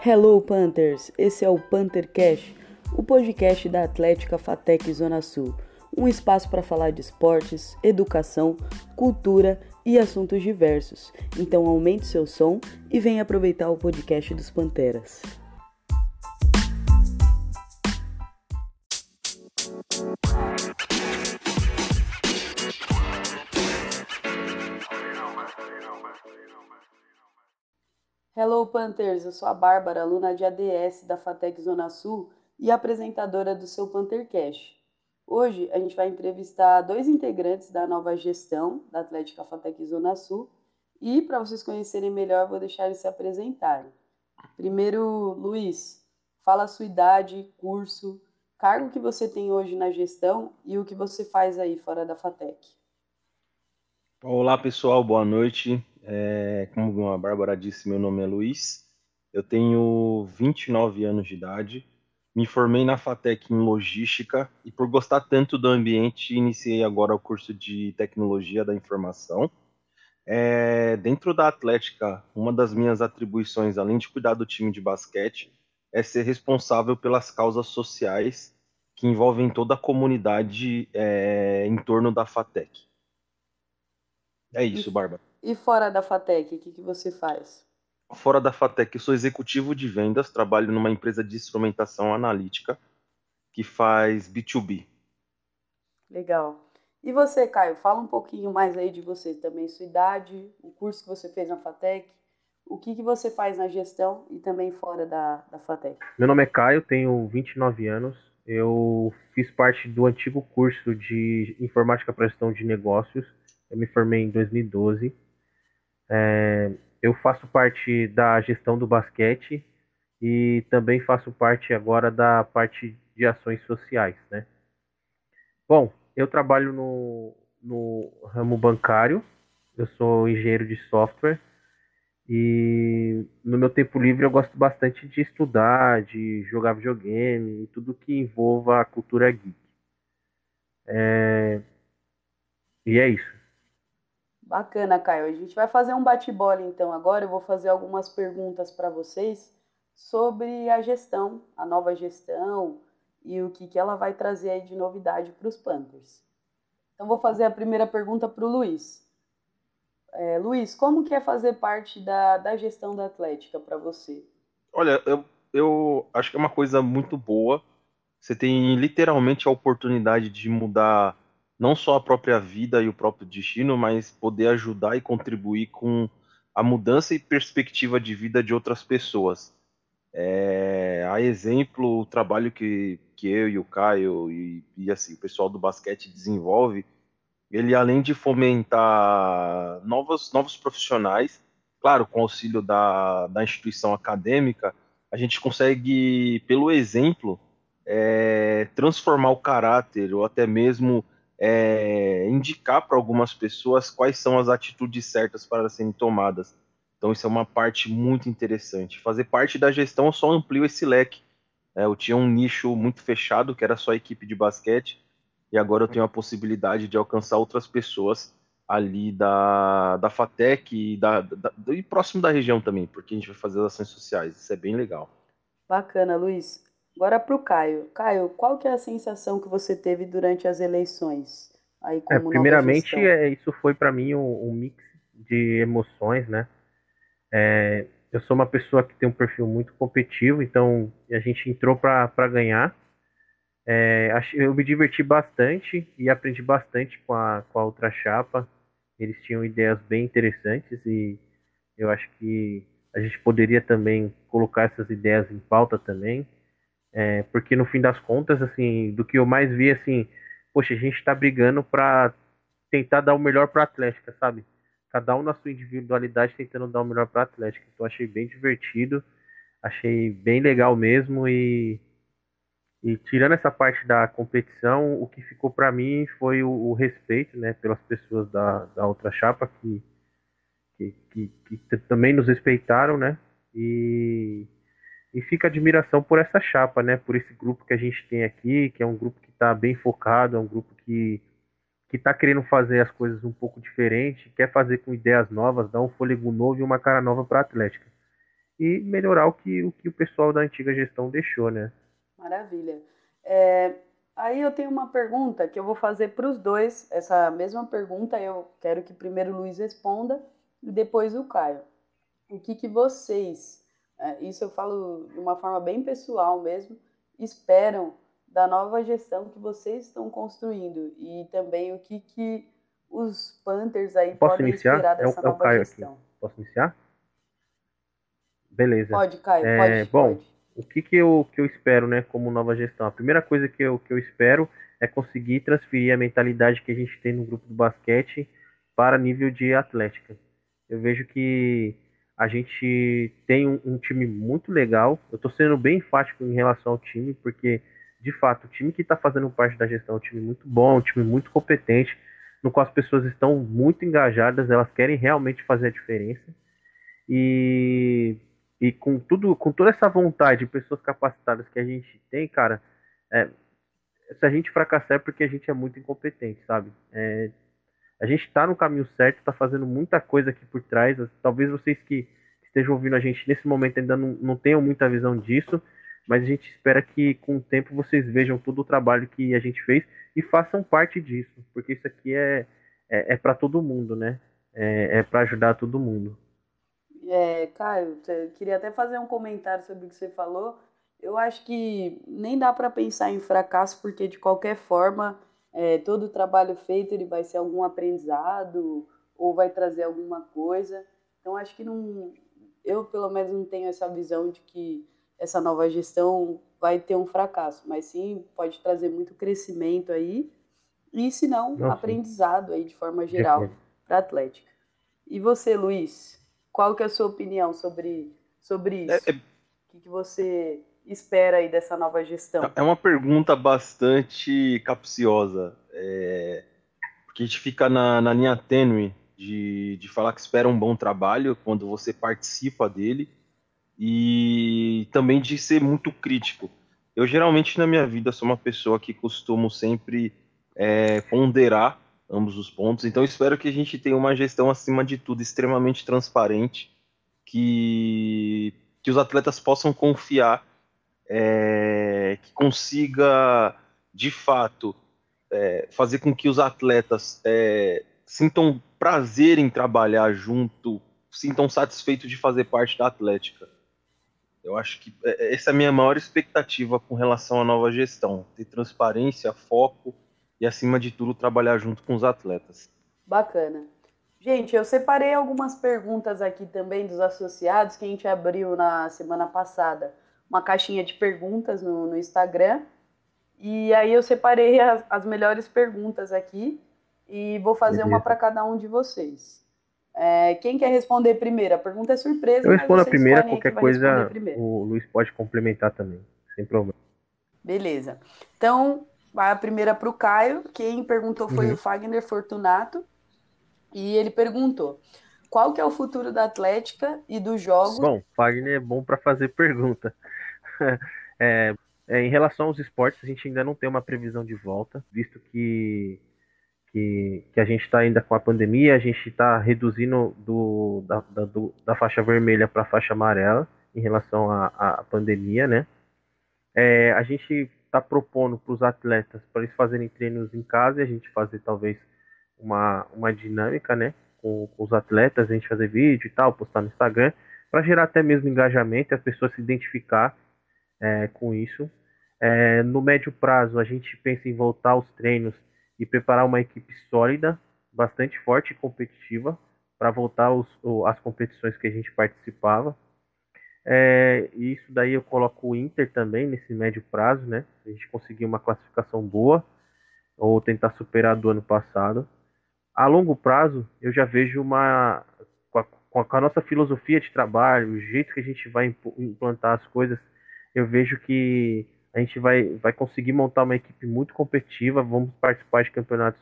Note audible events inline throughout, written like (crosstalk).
Hello Panthers, esse é o Panther Cash, o podcast da Atlética Fatec Zona Sul, um espaço para falar de esportes, educação, cultura e assuntos diversos. Então aumente seu som e venha aproveitar o podcast dos Panteras. Panthers, eu sou a Bárbara, aluna de ADS da FATEC Zona Sul e apresentadora do seu Panthercast. Hoje a gente vai entrevistar dois integrantes da nova gestão da Atlética FATEC Zona Sul e para vocês conhecerem melhor vou deixar eles se apresentarem. Primeiro, Luiz, fala a sua idade, curso, cargo que você tem hoje na gestão e o que você faz aí fora da FATEC. Olá pessoal, boa noite. É, como a Bárbara disse, meu nome é Luiz, eu tenho 29 anos de idade, me formei na FATEC em Logística e por gostar tanto do ambiente, iniciei agora o curso de Tecnologia da Informação. É, dentro da Atlética, uma das minhas atribuições, além de cuidar do time de basquete, é ser responsável pelas causas sociais que envolvem toda a comunidade é, em torno da FATEC. É isso, Bárbara. E fora da FATEC, o que, que você faz? Fora da FATEC, eu sou executivo de vendas, trabalho numa empresa de instrumentação analítica que faz B2B. Legal. E você, Caio, fala um pouquinho mais aí de você também, sua idade, o curso que você fez na FATEC, o que, que você faz na gestão e também fora da, da FATEC. Meu nome é Caio, tenho 29 anos, eu fiz parte do antigo curso de Informática para Gestão de Negócios, eu me formei em 2012 é, eu faço parte da gestão do basquete e também faço parte agora da parte de ações sociais, né? Bom, eu trabalho no, no ramo bancário, eu sou engenheiro de software e no meu tempo livre eu gosto bastante de estudar, de jogar videogame e tudo que envolva a cultura geek. É... E é isso. Bacana, Caio. A gente vai fazer um bate-bola então agora. Eu vou fazer algumas perguntas para vocês sobre a gestão, a nova gestão e o que, que ela vai trazer aí de novidade para os Panthers. Então vou fazer a primeira pergunta para o Luiz. É, Luiz, como que é fazer parte da, da gestão da Atlética para você? Olha, eu, eu acho que é uma coisa muito boa. Você tem literalmente a oportunidade de mudar não só a própria vida e o próprio destino, mas poder ajudar e contribuir com a mudança e perspectiva de vida de outras pessoas. É, a exemplo, o trabalho que, que eu e o Caio e, e assim, o pessoal do basquete desenvolve, ele além de fomentar novos, novos profissionais, claro, com auxílio da, da instituição acadêmica, a gente consegue, pelo exemplo, é, transformar o caráter ou até mesmo é, indicar para algumas pessoas quais são as atitudes certas para serem tomadas. Então isso é uma parte muito interessante. Fazer parte da gestão só ampliou esse leque. É, eu tinha um nicho muito fechado, que era só a equipe de basquete, e agora eu tenho a possibilidade de alcançar outras pessoas ali da, da FATEC e, da, da, e próximo da região também, porque a gente vai fazer as ações sociais. Isso é bem legal. Bacana, Luiz. Agora para o Caio. Caio, qual que é a sensação que você teve durante as eleições? Aí é, primeiramente, é, isso foi para mim um, um, mix de emoções, né? É, eu sou uma pessoa que tem um perfil muito competitivo, então a gente entrou para ganhar. É, eu me diverti bastante e aprendi bastante com a, com a outra chapa. Eles tinham ideias bem interessantes e eu acho que a gente poderia também colocar essas ideias em pauta também. É, porque no fim das contas, assim, do que eu mais vi, assim, poxa, a gente tá brigando pra tentar dar o melhor pra Atlética, sabe? Cada um na sua individualidade tentando dar o melhor pra Atlética. Então achei bem divertido, achei bem legal mesmo e e tirando essa parte da competição, o que ficou para mim foi o, o, respeito, né, pelas pessoas da, da outra chapa que, que, que, que também nos respeitaram, né, e e fica admiração por essa chapa, né? Por esse grupo que a gente tem aqui, que é um grupo que está bem focado, é um grupo que que está querendo fazer as coisas um pouco diferente, quer fazer com ideias novas, dar um fôlego novo e uma cara nova para a Atlética. e melhorar o que o, que o pessoal da antiga gestão deixou, né? Maravilha. É, aí eu tenho uma pergunta que eu vou fazer para os dois. Essa mesma pergunta eu quero que primeiro o Luiz responda e depois o Caio. O que, que vocês, é, isso eu falo de uma forma bem pessoal mesmo, esperam da nova gestão que vocês estão construindo e também o que, que os Panthers aí Posso podem iniciar? esperar dessa é o, é o nova Caio gestão. Aqui. Posso iniciar? Beleza. Pode, Caio, é, pode. Bom, pode. o que, que, eu, que eu espero né, como nova gestão? A primeira coisa que eu, que eu espero é conseguir transferir a mentalidade que a gente tem no grupo do basquete para nível de atlética. Eu vejo que a gente tem um, um time muito legal. Eu estou sendo bem enfático em relação ao time, porque, de fato, o time que está fazendo parte da gestão é um time muito bom, um time muito competente, no qual as pessoas estão muito engajadas, elas querem realmente fazer a diferença. E, e com tudo, com toda essa vontade de pessoas capacitadas que a gente tem, cara, é, se a gente fracassar é porque a gente é muito incompetente, sabe? É, a gente está no caminho certo, está fazendo muita coisa aqui por trás. Talvez vocês que estejam ouvindo a gente nesse momento ainda não, não tenham muita visão disso, mas a gente espera que com o tempo vocês vejam todo o trabalho que a gente fez e façam parte disso, porque isso aqui é, é, é para todo mundo, né? É, é para ajudar todo mundo. É, Caio, eu queria até fazer um comentário sobre o que você falou. Eu acho que nem dá para pensar em fracasso, porque de qualquer forma é, todo o trabalho feito ele vai ser algum aprendizado ou vai trazer alguma coisa. Então acho que não, eu pelo menos não tenho essa visão de que essa nova gestão vai ter um fracasso, mas sim pode trazer muito crescimento aí e se não, Nossa. aprendizado aí de forma geral para a Atlética. E você, Luiz, qual que é a sua opinião sobre, sobre isso? É, é... O que, que você espera aí dessa nova gestão? É uma pergunta bastante capciosa, é... porque a gente fica na, na linha tênue de, de falar que espera um bom trabalho quando você participa dele e também de ser muito crítico. Eu geralmente na minha vida sou uma pessoa que costumo sempre é, ponderar ambos os pontos, então espero que a gente tenha uma gestão acima de tudo extremamente transparente, que, que os atletas possam confiar é, que consiga, de fato, é, fazer com que os atletas é, sintam prazer em trabalhar junto, sintam satisfeitos de fazer parte da Atlética. Eu acho que é, essa é a minha maior expectativa com relação à nova gestão: ter transparência, foco e, acima de tudo, trabalhar junto com os atletas. Bacana. Gente, eu separei algumas perguntas aqui também dos associados que a gente abriu na semana passada uma caixinha de perguntas no, no Instagram. E aí eu separei as, as, melhores perguntas aqui e vou fazer Beleza. uma para cada um de vocês. É, quem quer responder primeiro? A pergunta é surpresa. Eu respondo a primeira, qualquer coisa o Luiz pode complementar também, sem problema. Beleza. Então, vai a primeira para o Caio. Quem perguntou foi uhum. o Fagner Fortunato. E ele perguntou: qual que é o futuro da Atlética e dos jogos? Bom, Fagner é bom para fazer pergunta. (laughs) é, é, em relação aos esportes, a gente ainda não tem uma previsão de volta, visto que, que, que a gente está ainda com a pandemia, a gente está reduzindo do, da, da, do, da faixa vermelha para a faixa amarela em relação à, pandemia, né? É, a gente está propondo para os atletas para eles fazerem treinos em casa e a gente fazer talvez uma, uma dinâmica, né? Com, com os atletas, a gente fazer vídeo e tal, postar no Instagram, para gerar até mesmo engajamento e as pessoas se identificar é, com isso. É, no médio prazo, a gente pensa em voltar aos treinos e preparar uma equipe sólida, bastante forte e competitiva, para voltar aos, às competições que a gente participava. É, isso daí eu coloco o Inter também nesse médio prazo, né? A gente conseguir uma classificação boa ou tentar superar do ano passado. A longo prazo, eu já vejo uma com a, com a nossa filosofia de trabalho, o jeito que a gente vai implantar as coisas, eu vejo que a gente vai, vai conseguir montar uma equipe muito competitiva, vamos participar de campeonatos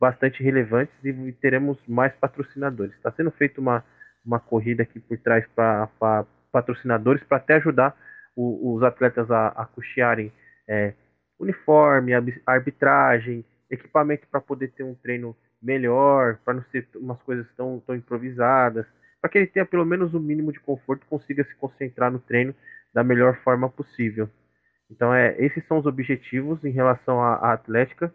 bastante relevantes e teremos mais patrocinadores. Está sendo feita uma, uma corrida aqui por trás para patrocinadores para até ajudar o, os atletas a, a custearem é, uniforme, arbitragem, equipamento para poder ter um treino melhor, para não ser umas coisas tão, tão improvisadas. para que ele tenha pelo menos o mínimo de conforto consiga se concentrar no treino da melhor forma possível. Então, é, esses são os objetivos em relação à, à atlética.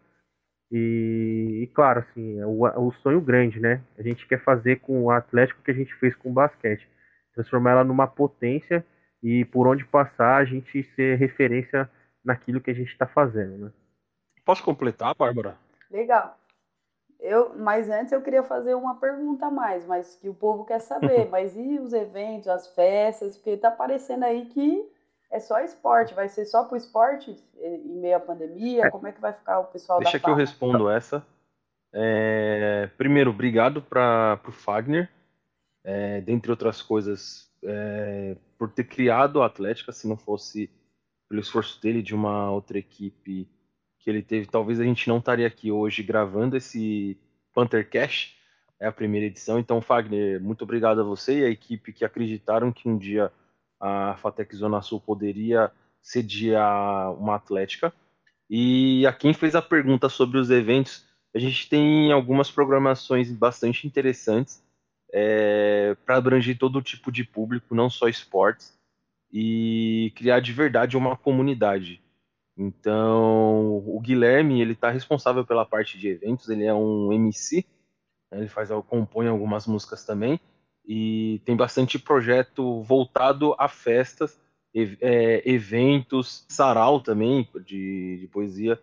E, e, claro, assim, é o, o, sonho grande, né? A gente quer fazer com o Atlético o que a gente fez com o basquete. Transformar ela numa potência e por onde passar a gente ser referência naquilo que a gente está fazendo, né? Posso completar, Bárbara? Legal. Eu, mas antes eu queria fazer uma pergunta a mais, mas que o povo quer saber. (laughs) mas e os eventos, as festas? Porque tá parecendo aí que é só esporte, vai ser só pro esporte em meio à pandemia? É. Como é que vai ficar o pessoal Deixa da Deixa que eu respondo essa. É, primeiro, obrigado para o Fagner, é, dentre outras coisas, é, por ter criado a Atlética, se não fosse pelo esforço dele de uma outra equipe que ele teve, talvez a gente não estaria aqui hoje gravando esse Panther Cash, é a primeira edição. Então, Fagner, muito obrigado a você e a equipe que acreditaram que um dia a Fatec Zona Sul poderia sediar uma Atlética. E a quem fez a pergunta sobre os eventos, a gente tem algumas programações bastante interessantes é, para abranger todo tipo de público, não só esportes, e criar de verdade uma comunidade. Então, o Guilherme, ele está responsável pela parte de eventos, ele é um MC, né, ele faz, compõe algumas músicas também, e tem bastante projeto voltado a festas, é, eventos, sarau também, de, de, poesia.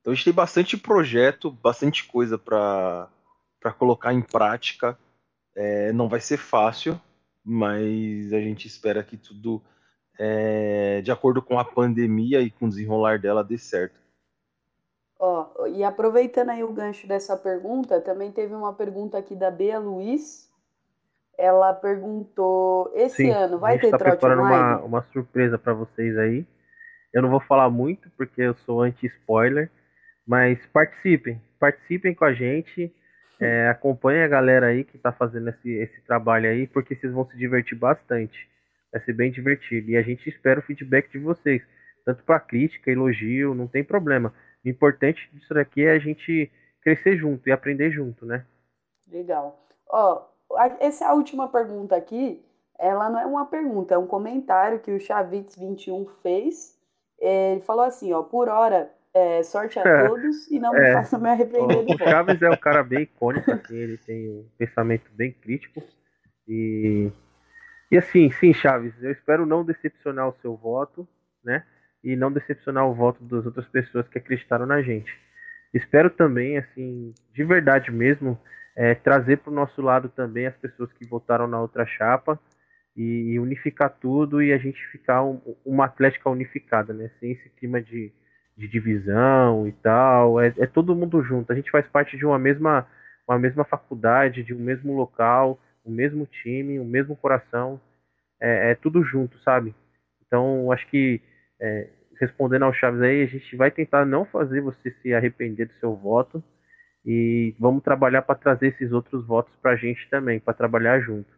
Então a gente tem bastante projeto, bastante coisa para colocar em prática. É, não vai ser fácil, mas a gente espera que tudo é, de acordo com a pandemia e com o desenrolar dela, dê certo. Ó, e aproveitando aí o gancho dessa pergunta, também teve uma pergunta aqui da Bea Luiz. Ela perguntou: esse Sim, ano vai ter tá trote preparando uma, uma surpresa para vocês aí. Eu não vou falar muito porque eu sou anti-spoiler, mas participem, participem com a gente. É, acompanhem a galera aí que está fazendo esse, esse trabalho aí, porque vocês vão se divertir bastante. Vai ser bem divertido. E a gente espera o feedback de vocês. Tanto para crítica, elogio, não tem problema. O importante disso daqui é a gente crescer junto e aprender junto, né? Legal. Ó, essa última pergunta aqui, ela não é uma pergunta, é um comentário que o Chavitz21 fez. Ele falou assim, ó, por hora, é, sorte a (laughs) é, todos e não me é, façam me arrepender. O, o Chaves é um cara bem icônico, assim, ele tem um pensamento bem crítico e e assim, sim, Chaves, eu espero não decepcionar o seu voto, né? E não decepcionar o voto das outras pessoas que acreditaram na gente. Espero também, assim, de verdade mesmo, é, trazer para o nosso lado também as pessoas que votaram na outra chapa e, unificar tudo e a gente ficar um, uma Atlética unificada, né? Sem esse clima de, de divisão e tal. É, é todo mundo junto. A gente faz parte de uma mesma, uma mesma faculdade, de um mesmo local o mesmo time, o mesmo coração, é, é tudo junto, sabe? Então, acho que é, respondendo ao Chaves aí, a gente vai tentar não fazer você se arrepender do seu voto e vamos trabalhar para trazer esses outros votos para a gente também, para trabalhar junto.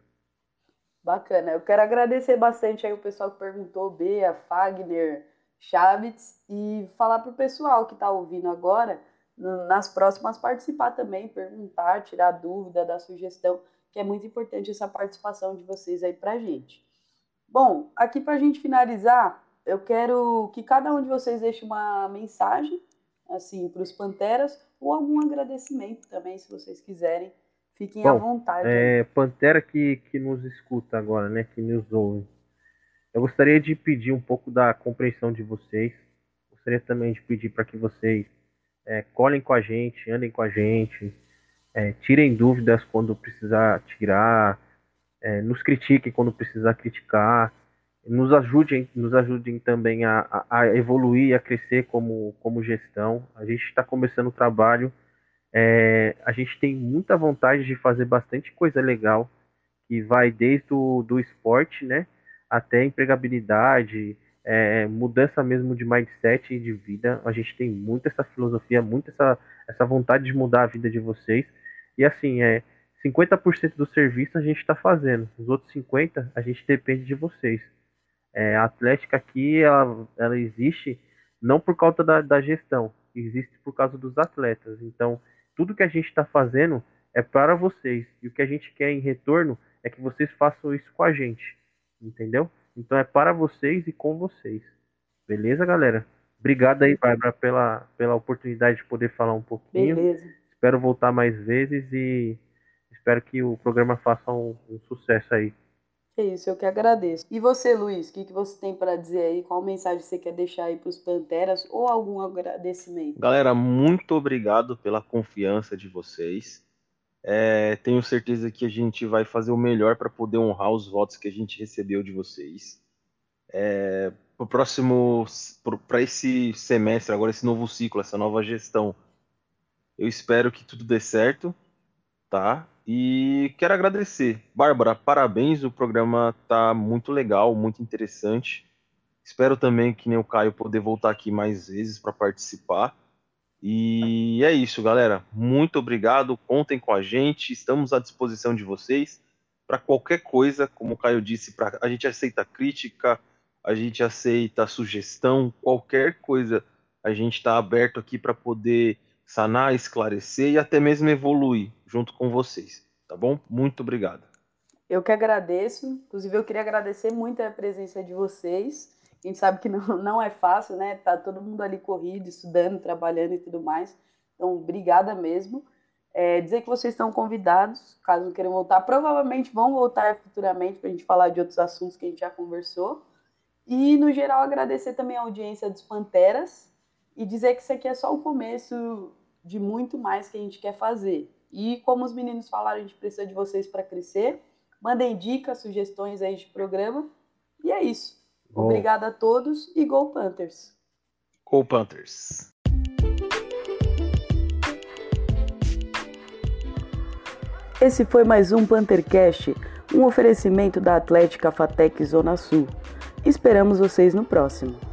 Bacana. Eu quero agradecer bastante aí o pessoal que perguntou, Bea, Fagner, Chaves, e falar para o pessoal que está ouvindo agora, nas próximas participar também, perguntar, tirar dúvida, dar sugestão que é muito importante essa participação de vocês aí para a gente. Bom, aqui para a gente finalizar, eu quero que cada um de vocês deixe uma mensagem, assim, para os Panteras, ou algum agradecimento também, se vocês quiserem. Fiquem Bom, à vontade. É, Pantera que, que nos escuta agora, né, que nos ouve. Eu gostaria de pedir um pouco da compreensão de vocês. Gostaria também de pedir para que vocês é, colhem com a gente, andem com a gente, é, tirem dúvidas quando precisar tirar, é, nos critiquem quando precisar criticar, nos ajudem, nos ajudem também a, a, evoluir, a crescer como, como gestão. A gente está começando o trabalho, é, a gente tem muita vontade de fazer bastante coisa legal, que vai desde o do esporte, né, até empregabilidade, é, mudança mesmo de mindset e de vida. A gente tem muito essa filosofia, muito essa, essa vontade de mudar a vida de vocês. E assim, é 50% do serviço a gente está fazendo, os outros 50% a gente depende de vocês. É, a Atlética aqui, ela, ela existe não por causa da, da gestão, existe por causa dos atletas. Então, tudo que a gente está fazendo é para vocês. E o que a gente quer em retorno é que vocês façam isso com a gente, entendeu? Então é para vocês e com vocês. Beleza, galera? Obrigado aí, Bárbara, pela, pela oportunidade de poder falar um pouquinho. Beleza. Espero voltar mais vezes e espero que o programa faça um, um sucesso aí. É isso, eu que agradeço. E você, Luiz, o que, que você tem para dizer aí? Qual mensagem você quer deixar aí para os Panteras ou algum agradecimento? Galera, muito obrigado pela confiança de vocês. É, tenho certeza que a gente vai fazer o melhor para poder honrar os votos que a gente recebeu de vocês. É, para próximo, para esse semestre, agora esse novo ciclo, essa nova gestão, eu espero que tudo dê certo, tá? E quero agradecer. Bárbara, parabéns, o programa tá muito legal, muito interessante. Espero também que nem o Caio poder voltar aqui mais vezes para participar. E é isso, galera. Muito obrigado. Contem com a gente. Estamos à disposição de vocês para qualquer coisa, como o Caio disse, pra... a gente aceita crítica, a gente aceita sugestão, qualquer coisa. A gente está aberto aqui para poder sanar, esclarecer e até mesmo evoluir junto com vocês, tá bom? Muito obrigado. Eu que agradeço. Inclusive, eu queria agradecer muito a presença de vocês. A gente sabe que (laughs) não, não é fácil, né? Tá todo mundo ali corrido, estudando, trabalhando e tudo mais. Então, obrigada mesmo. É, dizer que vocês estão convidados, caso queiram voltar. Provavelmente vão voltar futuramente para a gente falar de outros assuntos que a gente já conversou. E, no geral, agradecer também a audiência dos Panteras e dizer que isso aqui é só o começo de muito mais que a gente quer fazer. E, como os meninos falaram, a gente precisa de vocês para crescer. Mandem dicas, sugestões aí de programa. E é isso. Obrigada a todos e Go Panthers! Go Panthers! Esse foi mais um Panthercast, um oferecimento da Atlética Fatec Zona Sul. Esperamos vocês no próximo.